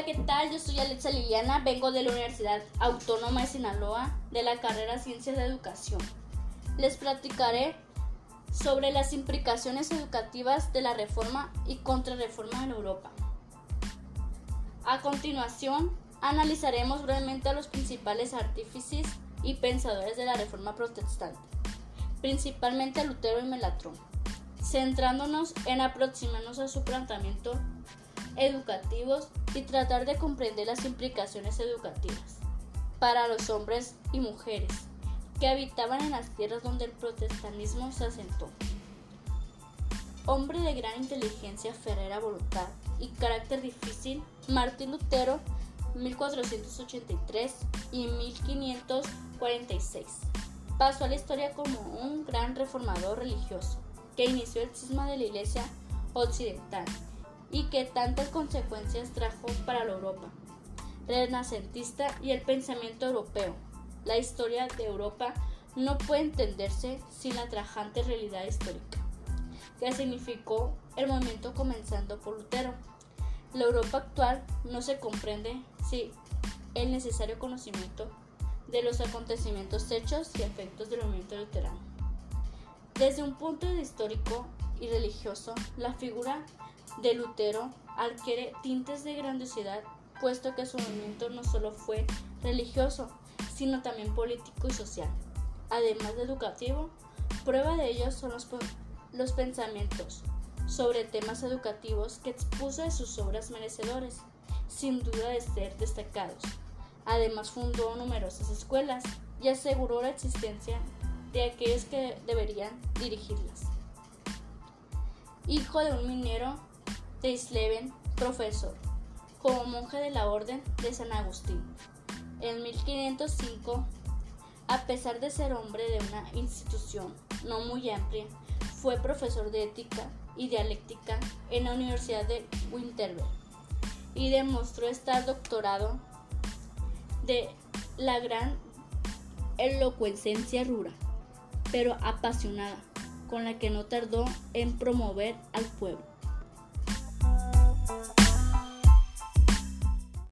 Hola, ¿qué tal? Yo soy Alexa Liliana, vengo de la Universidad Autónoma de Sinaloa de la carrera Ciencias de Educación. Les platicaré sobre las implicaciones educativas de la reforma y contrarreforma en Europa. A continuación, analizaremos brevemente a los principales artífices y pensadores de la reforma protestante, principalmente a Lutero y Melatrón, centrándonos en aproximarnos a su planteamiento educativos y tratar de comprender las implicaciones educativas para los hombres y mujeres que habitaban en las tierras donde el protestantismo se asentó. Hombre de gran inteligencia, ferrera voluntad y carácter difícil, Martín Lutero 1483 y 1546 pasó a la historia como un gran reformador religioso que inició el cisma de la Iglesia occidental y que tantas consecuencias trajo para la Europa renacentista y el pensamiento europeo. La historia de Europa no puede entenderse sin la trajante realidad histórica que significó el movimiento comenzando por Lutero. La Europa actual no se comprende sin el necesario conocimiento de los acontecimientos hechos y efectos del movimiento luterano. Desde un punto de histórico y religioso, la figura de Lutero adquiere tintes de grandiosidad, puesto que su movimiento no solo fue religioso, sino también político y social, además de educativo. Prueba de ello son los, los pensamientos sobre temas educativos que expuso de sus obras merecedores, sin duda de ser destacados. Además fundó numerosas escuelas y aseguró la existencia de aquellos que deberían dirigirlas. Hijo de un minero de Isleven, profesor, como monje de la Orden de San Agustín. En 1505, a pesar de ser hombre de una institución no muy amplia, fue profesor de ética y dialéctica en la Universidad de Winterberg y demostró estar doctorado de la gran elocuencia rura, pero apasionada, con la que no tardó en promover al pueblo.